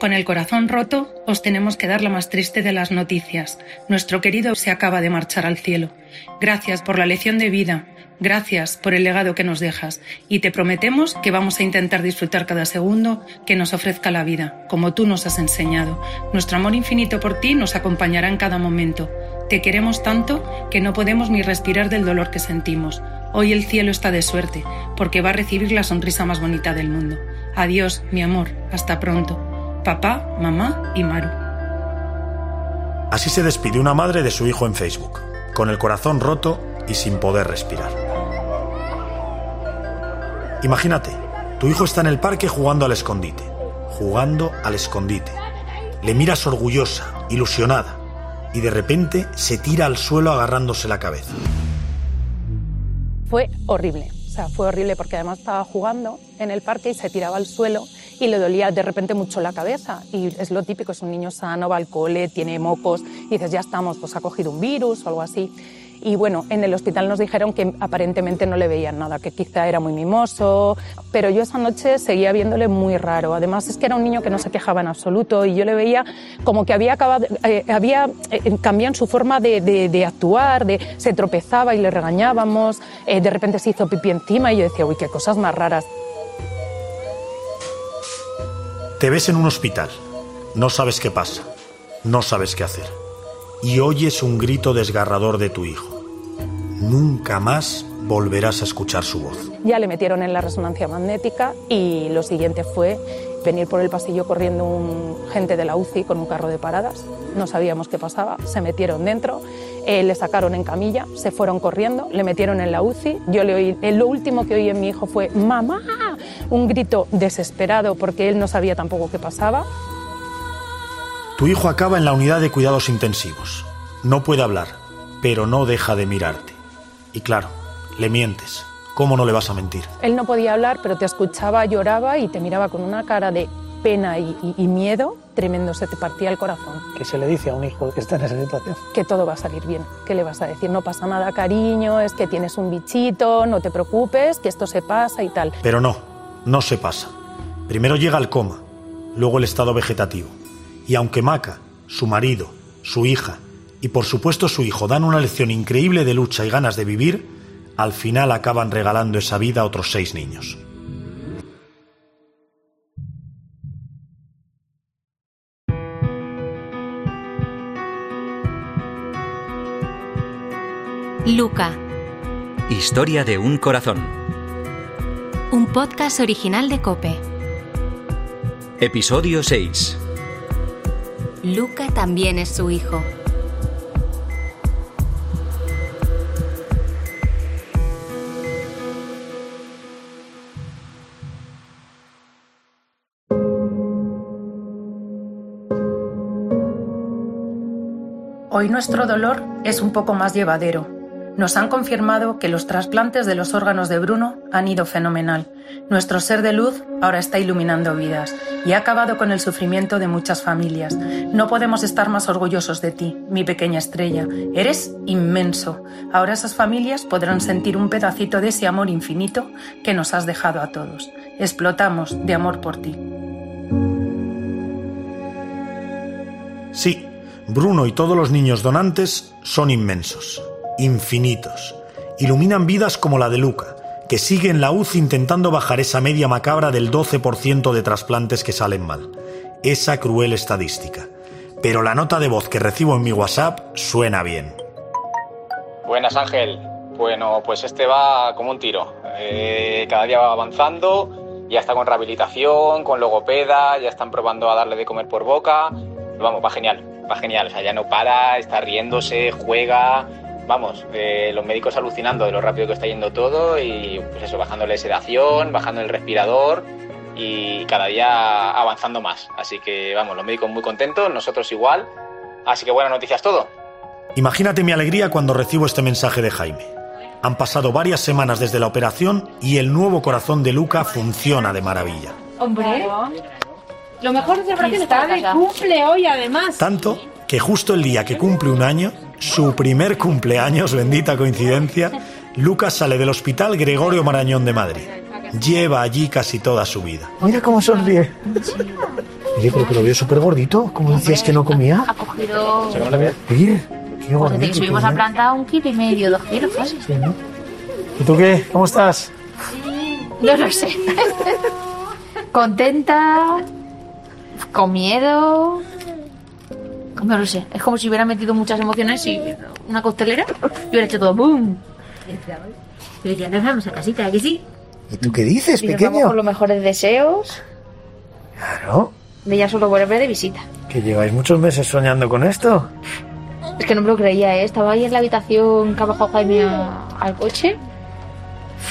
Con el corazón roto, os tenemos que dar la más triste de las noticias. Nuestro querido se acaba de marchar al cielo. Gracias por la lección de vida, gracias por el legado que nos dejas y te prometemos que vamos a intentar disfrutar cada segundo que nos ofrezca la vida, como tú nos has enseñado. Nuestro amor infinito por ti nos acompañará en cada momento. Te queremos tanto que no podemos ni respirar del dolor que sentimos. Hoy el cielo está de suerte, porque va a recibir la sonrisa más bonita del mundo. Adiós, mi amor. Hasta pronto papá, mamá y Maru. Así se despide una madre de su hijo en Facebook, con el corazón roto y sin poder respirar. Imagínate, tu hijo está en el parque jugando al escondite, jugando al escondite. Le miras orgullosa, ilusionada, y de repente se tira al suelo agarrándose la cabeza. Fue horrible, o sea, fue horrible porque además estaba jugando en el parque y se tiraba al suelo y le dolía de repente mucho la cabeza. Y es lo típico, es un niño sano, va al cole, tiene mocos, y dices, ya estamos, pues ha cogido un virus o algo así. Y bueno, en el hospital nos dijeron que aparentemente no le veían nada, que quizá era muy mimoso, pero yo esa noche seguía viéndole muy raro. Además es que era un niño que no se quejaba en absoluto y yo le veía como que había, acabado, eh, había eh, cambiado su forma de, de, actuar, de, se tropezaba y le regañábamos, eh, de repente se hizo pipí encima y yo decía, uy, qué cosas más raras. Te ves en un hospital, no sabes qué pasa, no sabes qué hacer, y oyes un grito desgarrador de tu hijo. Nunca más volverás a escuchar su voz. Ya le metieron en la resonancia magnética y lo siguiente fue venir por el pasillo corriendo un gente de la UCI con un carro de paradas. No sabíamos qué pasaba, se metieron dentro, eh, le sacaron en camilla, se fueron corriendo, le metieron en la UCI. Yo le oí, eh, lo último que oí en mi hijo fue mamá, un grito desesperado porque él no sabía tampoco qué pasaba. Tu hijo acaba en la unidad de cuidados intensivos. No puede hablar, pero no deja de mirarte. Y claro, le mientes. ¿Cómo no le vas a mentir? Él no podía hablar, pero te escuchaba, lloraba y te miraba con una cara de pena y, miedo tremendo, se te partía el corazón. ¿Qué se le dice a un hijo que está en esa situación? Que todo va a salir bien. ¿Qué le vas a decir? No pasa nada, cariño, es que tienes un bichito, no te preocupes, que esto se pasa y tal. Pero no, no se pasa. Primero llega el coma, luego el estado vegetativo. Y aunque Maca, su marido, su hija y por supuesto su hijo dan una lección increíble de lucha y ganas de vivir, al final acaban regalando esa vida a otros seis niños. Luca. Historia de un corazón. Un podcast original de Cope. Episodio 6. Luca también es su hijo. Hoy nuestro dolor es un poco más llevadero. Nos han confirmado que los trasplantes de los órganos de Bruno han ido fenomenal. Nuestro ser de luz ahora está iluminando vidas y ha acabado con el sufrimiento de muchas familias. No podemos estar más orgullosos de ti, mi pequeña estrella. Eres inmenso. Ahora esas familias podrán sentir un pedacito de ese amor infinito que nos has dejado a todos. Explotamos de amor por ti. Sí, Bruno y todos los niños donantes son inmensos, infinitos. Iluminan vidas como la de Luca, que sigue en la UCI intentando bajar esa media macabra del 12% de trasplantes que salen mal. Esa cruel estadística. Pero la nota de voz que recibo en mi WhatsApp suena bien. Buenas Ángel. Bueno, pues este va como un tiro. Eh, cada día va avanzando, ya está con rehabilitación, con logopeda, ya están probando a darle de comer por boca. Vamos, va genial va genial, o sea, ya no para, está riéndose, juega, vamos, eh, los médicos alucinando de lo rápido que está yendo todo y pues eso, bajándole sedación, bajando el respirador y cada día avanzando más. Así que vamos, los médicos muy contentos, nosotros igual. Así que buenas noticias todo. Imagínate mi alegría cuando recibo este mensaje de Jaime. Han pasado varias semanas desde la operación y el nuevo corazón de Luca funciona de maravilla. Hombre, lo mejor es que está de cumple hoy, además. Tanto que justo el día que cumple un año, su primer cumpleaños, bendita coincidencia, Lucas sale del Hospital Gregorio Marañón de Madrid. lleva allí casi toda su vida. Mira cómo sonríe. Oye, pero que lo veo súper gordito. ¿Cómo decías que no comía? Ha cogido. Qué Desde gordito. que subimos a tenía. planta un kilo y medio, dos kilos casi. ¿Y tú qué? ¿Cómo estás? No lo sé. Contenta, con miedo. No lo sé. Es como si hubiera metido muchas emociones y una costelera y hubiera hecho todo ¡boom! Pero ya nos vamos a casita, ¿a que sí? ¿Y tú qué dices, Y nos vamos pequeño? con los mejores deseos Claro, de ya solo volver de visita. que lleváis muchos meses soñando con esto. Es que no me lo creía, ¿eh? Estaba ahí en la habitación que ha bajado Jaime a- al coche.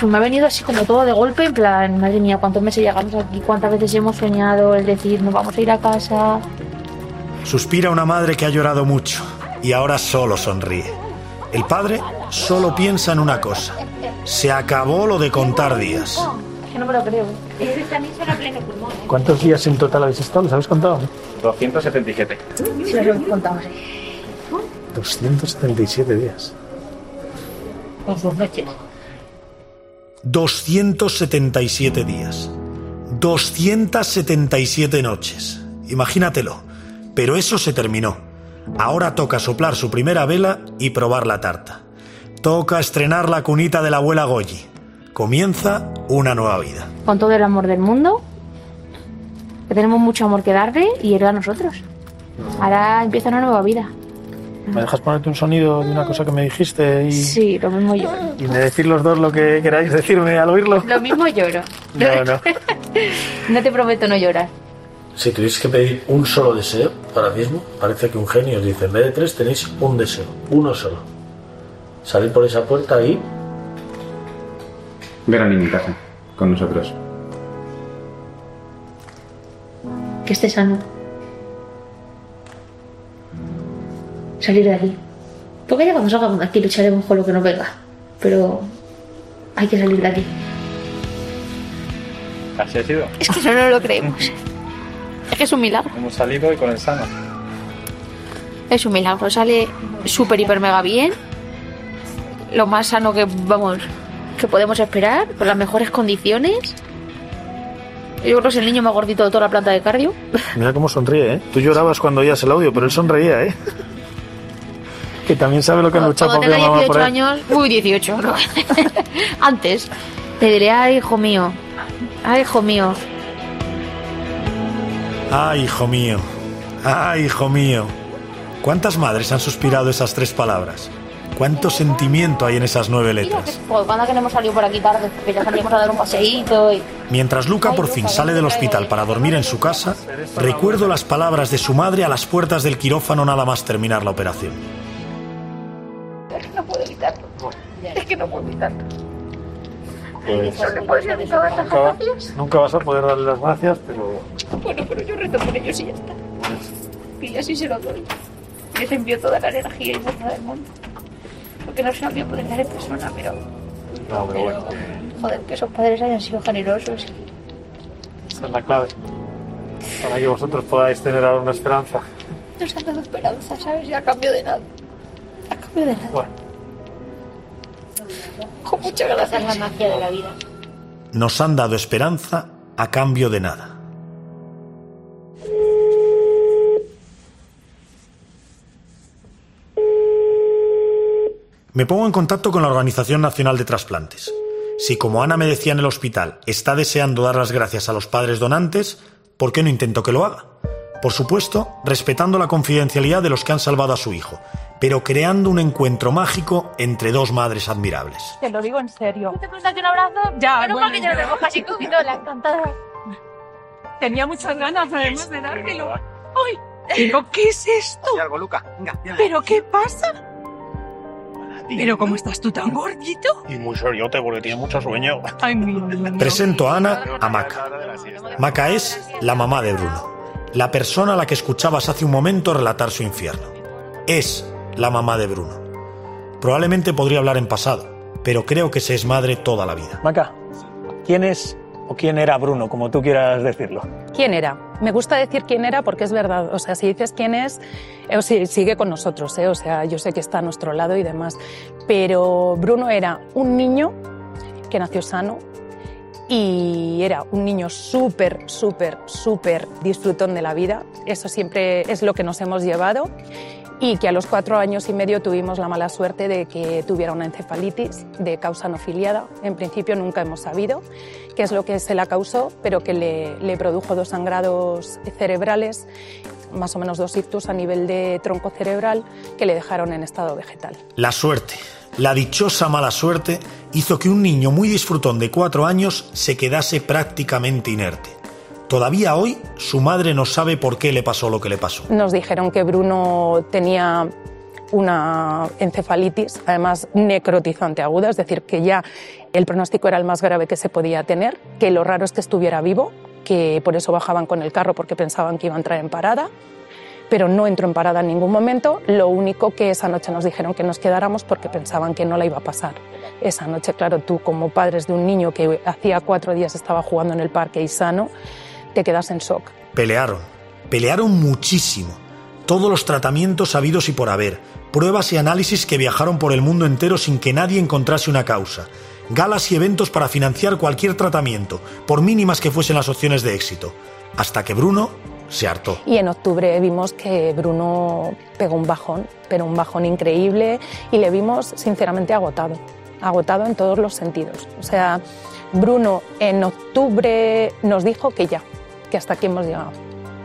Me ha venido así como todo de golpe, en plan, madre mía, cuántos meses llegamos aquí, cuántas veces hemos soñado el decir, nos vamos a ir a casa. Suspira una madre que ha llorado mucho y ahora solo sonríe. El padre solo piensa en una cosa. Se acabó lo de contar días. Es que no me lo creo. ¿Cuántos días en total habéis estado? ¿Los habéis contado? 277. Si los hemos contado, sí. 277 días. Con sus noches. 277 días. 277 noches. Imagínatelo. Pero eso se terminó. Ahora toca soplar su primera vela y probar la tarta. Toca estrenar la cunita de la abuela Goyi. Comienza una nueva vida. Con todo el amor del mundo, que tenemos mucho amor que darle y él a nosotros. Ahora empieza una nueva vida. ¿Me dejas ponerte un sonido de una cosa que me dijiste y, Sí, lo mismo lloro. y me decir los dos lo que queráis decirme al oírlo? Lo mismo lloro. No, no. No te prometo no llorar. Si tuvierais que pedir un solo deseo ahora mismo, parece que un genio os dice, en vez de tres tenéis un deseo, uno solo. Salir por esa puerta y Ver a en casa, con nosotros. Que esté sano. Salir de aquí. Porque ya cuando salgamos de aquí lucharemos con lo que nos venga. Pero hay que salir de aquí. Así ha sido. Es que eso no lo creemos. Es que es un milagro. Hemos salido y con el sano. Es un milagro. Sale súper, hiper, mega bien. Lo más sano que, vamos, que podemos esperar. Con las mejores condiciones. Yo creo que es el niño más gordito de toda la planta de cardio. Mira cómo sonríe, ¿eh? Tú llorabas cuando oías el audio, pero él sonreía, ¿eh? Que también sabe lo que han luchado Cuando por tenga mamá por 18 él. años, uy, 18, no. Antes, te diré, ay, hijo mío, ay, hijo mío. ¡Ay, hijo mío! ¡Ay, hijo mío! ¿Cuántas madres han suspirado esas tres palabras? ¿Cuánto sentimiento hay en esas nueve letras? Joder, cuando que no hemos salido por aquí tarde, que ya salimos a dar un paseíto y... Mientras Luca por fin sale del hospital para dormir en su casa, recuerdo las palabras de su madre a las puertas del quirófano nada más terminar la operación. Es que no puedo evitarlo. Es que no puedo evitarlo. Pues, ¿No le puedes decir todas las nunca, nunca vas a poder darle las gracias, pero Bueno, pero yo rezo por ellos y ya está. Y así se lo doy. Les envío toda la energía y fuerza del mundo. Porque no se lo voy a poder dar en persona, pero... no, pero bueno, Joder, que esos padres hayan sido generosos. esa es la clave. Para que vosotros podáis tener ahora una esperanza. Nos han dado esperanza, ¿sabes? Y a cambio de nada. A cambio de nada. Bueno, Con muchas gracias. La magia de la vida. Nos han dado esperanza a cambio de nada. Me pongo en contacto con la Organización Nacional de Trasplantes. Si como Ana me decía en el hospital está deseando dar las gracias a los padres donantes, ¿por qué no intento que lo haga? Por supuesto, respetando la confidencialidad de los que han salvado a su hijo, pero creando un encuentro mágico entre dos madres admirables. Te lo digo en serio. ¿Te darte un abrazo? Ya, Menos bueno, que lo cogido, la encantada. Tenía muchas ganas además de dártelo. ¡Ay! ¿Pero qué es esto? algo, Luca. Venga, ¿Pero qué pasa? ¿Pero cómo estás tú tan gordito? y muy seriote porque tiene mucho sueño. Ay. Presento a Ana a Maca. Maca es la mamá de Bruno, la persona a la que escuchabas hace un momento relatar su infierno. Es la mamá de Bruno. Probablemente podría hablar en pasado, pero creo que se es madre toda la vida. Maca, ¿quién es o quién era Bruno, como tú quieras decirlo? ¿Quién era? Me gusta decir quién era porque es verdad. O sea, si dices quién es, eh, o si- sigue con nosotros. ¿eh? O sea, yo sé que está a nuestro lado y demás. Pero Bruno era un niño que nació sano y era un niño súper, súper, súper disfrutón de la vida. Eso siempre es lo que nos hemos llevado y que a los cuatro años y medio tuvimos la mala suerte de que tuviera una encefalitis de causa no filiada. En principio nunca hemos sabido qué es lo que se la causó, pero que le, produjo dos sangrados cerebrales, más o menos dos ictus a nivel de tronco cerebral, que le dejaron en estado vegetal. La suerte, la dichosa mala suerte, hizo que un niño muy disfrutón de cuatro años se quedase prácticamente inerte. Todavía hoy su madre no sabe por qué le pasó lo que le pasó. Nos dijeron que Bruno tenía una encefalitis, además necrotizante aguda, es decir, que ya el pronóstico era el más grave que se podía tener, que lo raro es que estuviera vivo, que por eso bajaban con el carro porque pensaban que iba a entrar en parada, pero no entró en parada en ningún momento, lo único que esa noche nos dijeron que nos quedáramos porque pensaban que no la iba a pasar. Esa noche, claro, tú como padres de un niño que hacía cuatro días estaba jugando en el parque y sano, te quedas en shock. Pelearon, pelearon muchísimo. Todos los tratamientos habidos y por haber, pruebas y análisis que viajaron por el mundo entero sin que nadie encontrase una causa, galas y eventos para financiar cualquier tratamiento, por mínimas que fuesen las opciones de éxito, hasta que Bruno se hartó. Y en octubre vimos que Bruno pegó un bajón, pero un bajón increíble y le vimos sinceramente agotado, agotado en todos los sentidos. O sea, Bruno en octubre nos dijo que ya, que hasta aquí hemos llegado.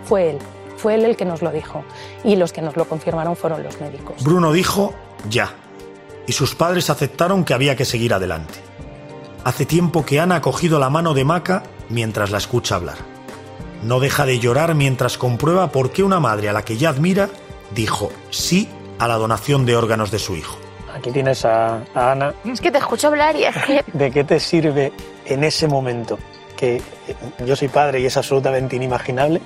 Fue él, fue él el que nos lo dijo y los que nos lo confirmaron fueron los médicos. Bruno dijo ya, y sus padres aceptaron que había que seguir adelante. Hace tiempo que Ana ha cogido la mano de Maca mientras la escucha hablar. No deja de llorar mientras comprueba por qué una madre a la que ya admira dijo sí a la donación de órganos de su hijo. Aquí tienes a, a Ana. Es que te escucho hablar y es que... ¿De qué te sirve en ese momento? Que eh, yo soy padre y es absolutamente inimaginable.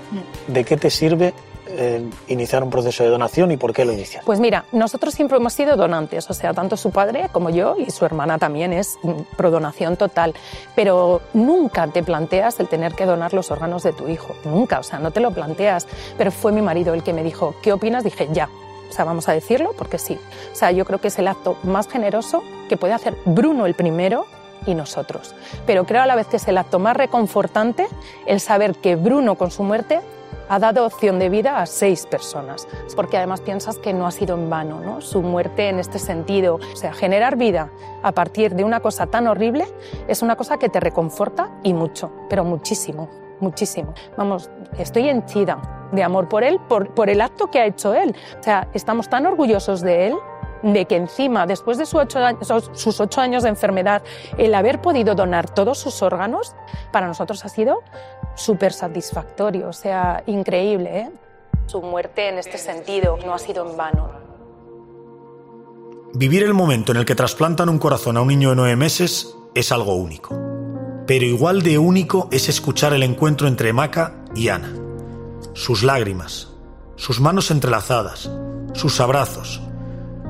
¿De qué te sirve eh, iniciar un proceso de donación y por qué lo inicias? Pues mira, nosotros siempre hemos sido donantes, o sea, tanto su padre como yo y su hermana también es prodonación total, pero nunca te planteas el tener que donar los órganos de tu hijo, nunca, o sea, no te lo planteas, pero fue mi marido el que me dijo, ¿qué opinas? Dije, ya. O sea, vamos a decirlo porque sí. O sea, yo creo que es el acto más generoso que puede hacer Bruno el primero y nosotros. Pero creo a la vez que es el acto más reconfortante el saber que Bruno con su muerte ha dado opción de vida a seis personas, porque además piensas que no ha sido en vano ¿no? su muerte en este sentido. O sea, generar vida a partir de una cosa tan horrible es una cosa que te reconforta y mucho, pero muchísimo, muchísimo. Vamos, estoy henchida de amor por él, por, el acto que ha hecho él. O sea, estamos tan orgullosos de él de que encima, después de sus ocho, años, sus ocho años de enfermedad, el haber podido donar todos sus órganos, para nosotros ha sido súper satisfactorio, o sea, increíble. ¿eh? Su muerte en este sentido no ha sido en vano. Vivir el momento en el que trasplantan un corazón a un niño de nueve meses es algo único. Pero igual de único es escuchar el encuentro entre Maca y Ana. Sus lágrimas, sus manos entrelazadas, sus abrazos.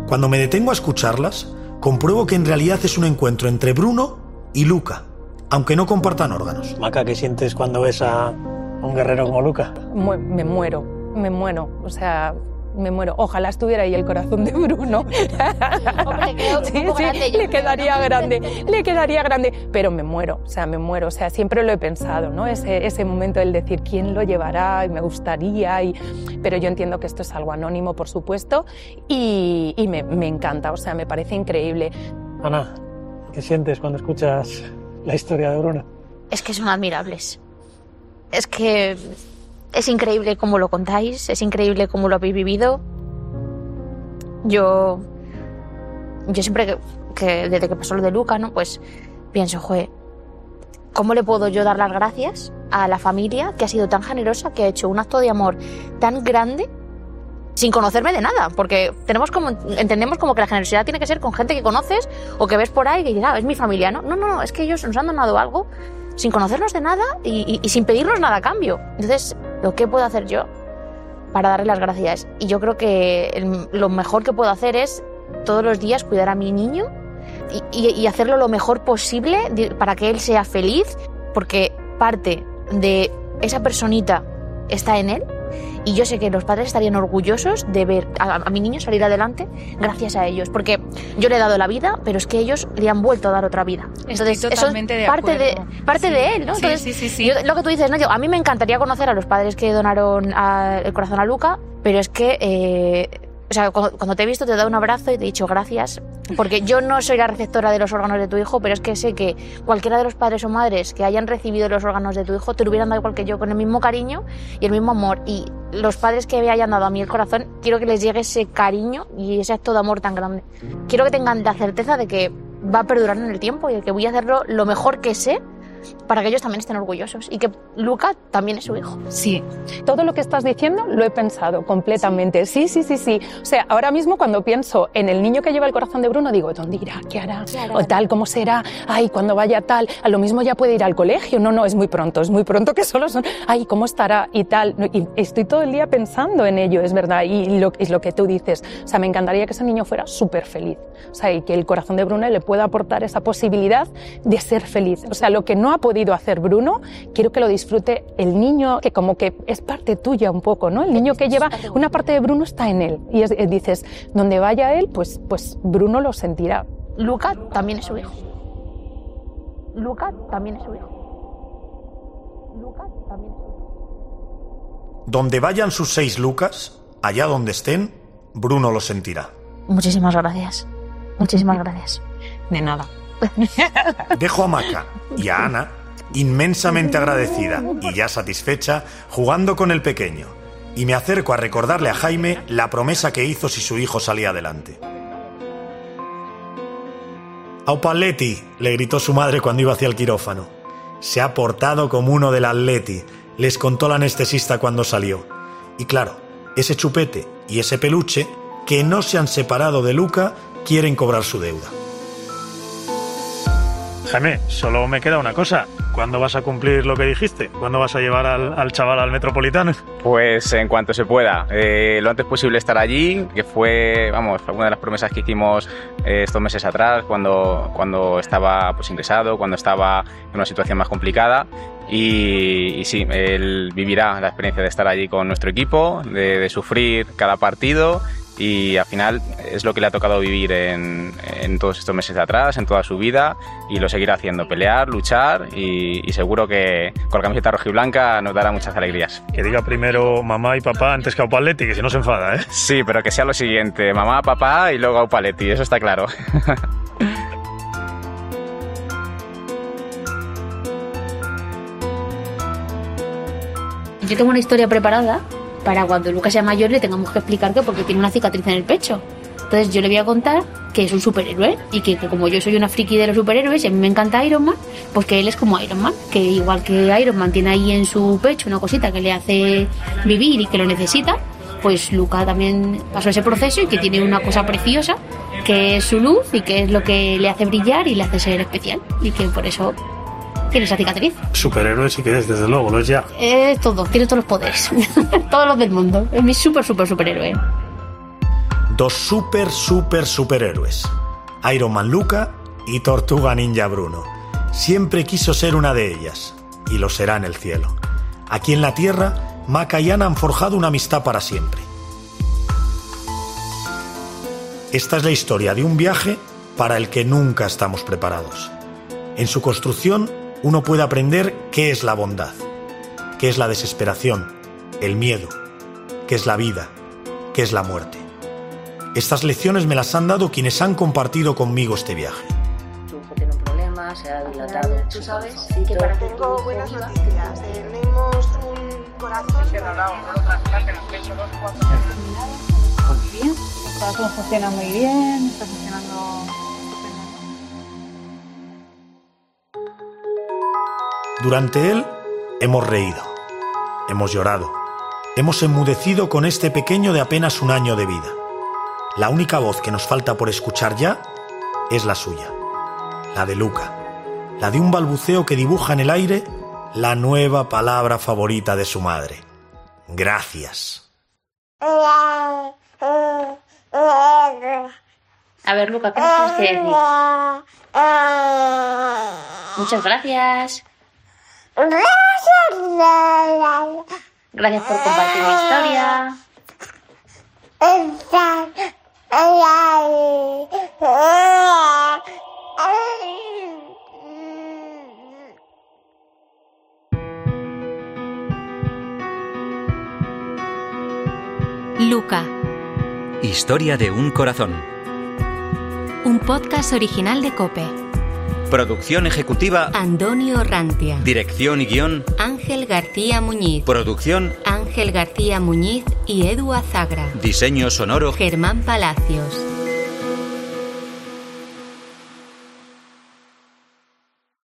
Cuando me detengo a escucharlas, compruebo que en realidad es un encuentro entre Bruno y Luca, aunque no compartan órganos. Maca, ¿qué sientes cuando ves a un guerrero como Luca? Mu- Me muero, me muero, o sea, me muero. Ojalá estuviera ahí el corazón de Bruno. Hombre, Sí, sí, grande, le creo, quedaría ¿no? grande, le quedaría grande, pero me muero, o sea, me muero, o sea, siempre lo he pensado, ¿no? Ese, ese momento del decir quién lo llevará y me gustaría, y, pero yo entiendo que esto es algo anónimo, por supuesto, y, y me, me encanta, o sea, me parece increíble. Ana, ¿qué sientes cuando escuchas la historia de Bruno? Es que son admirables. Es que es increíble cómo lo contáis, es increíble cómo lo habéis vivido. Yo, yo siempre que, que desde que pasó lo de Luca, ¿no? Pues pienso, joder, ¿cómo le puedo yo dar las gracias a la familia que ha sido tan generosa, que ha hecho un acto de amor tan grande sin conocerme de nada? Porque tenemos como, entendemos como que la generosidad tiene que ser con gente que conoces o que ves por ahí que dices, ah, es mi familia, ¿no? No, no, es que ellos nos han donado algo sin conocernos de nada y, y- y sin pedirnos nada a cambio. Entonces, ¿lo que puedo hacer yo para darle las gracias? Y yo creo que lo mejor que puedo hacer es todos los días cuidar a mi niño y, y- y hacerlo lo mejor posible para que él sea feliz, porque parte de esa personita está en él Y yo sé que los padres estarían orgullosos de ver a, a mi niño salir adelante gracias a ellos, porque yo le he dado la vida, pero es que ellos le han vuelto a dar otra vida. Entonces, eso totalmente es de parte, de, parte Sí. de él, ¿no? Sí, Entonces, sí, yo- lo que tú dices, ¿no? Yo- a mí me encantaría conocer a los padres que donaron a- el corazón a Luca, pero es que, eh, o sea, cuando, te he visto te he dado un abrazo y te he dicho gracias, porque yo no soy la receptora de los órganos de tu hijo, pero es que sé que cualquiera de los padres o madres que hayan recibido los órganos de tu hijo te lo hubieran dado igual que yo, con el mismo cariño y el mismo amor. Y los padres que me hayan dado a mí el corazón, quiero que les llegue ese cariño y ese acto de amor tan grande. Quiero que tengan la certeza de que va a perdurar en el tiempo y de que voy a hacerlo lo mejor que sé para que ellos también estén orgullosos y que Luca también es su hijo. Sí, todo lo que estás diciendo lo he pensado completamente. Sí, sí, sí, sí. O sea, ahora mismo cuando pienso en el niño que lleva el corazón de Bruno, digo, ¿dónde irá? ¿Qué hará? O tal, ¿cómo será? Ay, cuando vaya tal, a lo mismo ya puede ir al colegio. No, no, es muy pronto, es muy pronto que solo son, ay, ¿cómo estará? Y tal. Y estoy todo el día pensando en ello, es verdad. Y lo, es lo que tú dices. O sea, me encantaría que ese niño fuera súper feliz. O sea, y que el corazón de Bruno le pueda aportar esa posibilidad de ser feliz. O sea, lo que no ha podido hacer Bruno, quiero que lo disfrute el niño, que como que es parte tuya un poco, ¿no? El niño que lleva, una parte de Bruno está en él. Y es- eh, dices, donde vaya él, pues, pues Bruno lo sentirá. Luca también es su hijo. Luca también es su hijo. Luca también es su hijo. Donde vayan sus seis lucas, allá donde estén, Bruno lo sentirá. Muchísimas gracias. Muchísimas gracias. De nada. Dejo a Maca y a Ana inmensamente agradecida y ya satisfecha jugando con el pequeño. Y me acerco a recordarle a Jaime la promesa que hizo si su hijo salía adelante. Aupaletti, le gritó su madre cuando iba hacia el quirófano. Se ha portado como uno del Atleti, les contó la anestesista cuando salió. Y claro, ese chupete y ese peluche, que no se han separado de Luca, quieren cobrar su deuda. Jaime, solo me queda una cosa. ¿Cuándo vas a cumplir lo que dijiste? ¿Cuándo vas a llevar al, al chaval al metropolitano? Pues en cuanto se pueda, Eh, lo antes posible estar allí, que fue, vamos, fue una de las promesas que hicimos eh, estos meses atrás, cuando, cuando estaba pues ingresado, cuando estaba en una situación más complicada. Y, y sí, él vivirá la experiencia de estar allí con nuestro equipo, de, de sufrir cada partido y al final es lo que le ha tocado vivir en, en todos estos meses de atrás, en toda su vida y lo seguirá haciendo, pelear, luchar y, y seguro que con la camiseta rojiblanca nos dará muchas alegrías. Que diga primero mamá y papá antes que Aupaletti, que si no se enfada, ¿eh? Sí, pero que sea lo siguiente, mamá, papá y luego Aupaletti, eso está claro. Yo tengo una historia preparada para cuando Lucas sea mayor le tengamos que explicar que porque tiene una cicatriz en el pecho. Entonces yo le voy a contar que es un superhéroe y que, que como yo soy una friki de los superhéroes y a mí me encanta Iron Man, pues que él es como Iron Man, que igual que Iron Man tiene ahí en su pecho una cosita que le hace vivir y que lo necesita, pues Luca también pasó ese proceso y que tiene una cosa preciosa que es su luz y que es lo que le hace brillar y le hace ser especial y que por eso tiene esa cicatriz. Superhéroe sí que es, desde luego, lo es ya. Es todo, tiene todos los poderes. todos los del mundo. Es mi súper, súper superhéroe. Dos super, super superhéroes. Iron Man Luca y Tortuga Ninja Bruno. Siempre quiso ser una de ellas, y lo será en el cielo. Aquí en la Tierra, Maca y Ana han forjado una amistad para siempre. Esta es la historia de un viaje para el que nunca estamos preparados. En su construcción, uno puede aprender qué es la bondad, qué es la desesperación, el miedo, qué es la vida, qué es la muerte. Estas lecciones me las han dado quienes han compartido conmigo este viaje. Tu hijo tiene un problema, se ha dilatado. Tú sabes que para tengo buenas noticias. Tenemos un corazón. Muy bien. El corazón funciona muy bien, está funcionando Durante él hemos reído, hemos llorado, hemos enmudecido con este pequeño de apenas un año de vida. La única voz que nos falta por escuchar ya es la suya, la de Luca, la de un balbuceo que dibuja en el aire la nueva palabra favorita de su madre. Gracias. A ver, Luca, ¿qué nos tienes que decir? Muchas gracias. Gracias por compartir mi historia. Luca, Historia de un corazón. un podcast original de Cope. Producción ejecutiva. Antonio Rantia. Dirección y guion. Ángel García Muñiz. Producción. Ángel García Muñiz y Edu Azagra. Diseño sonoro. Germán Palacios.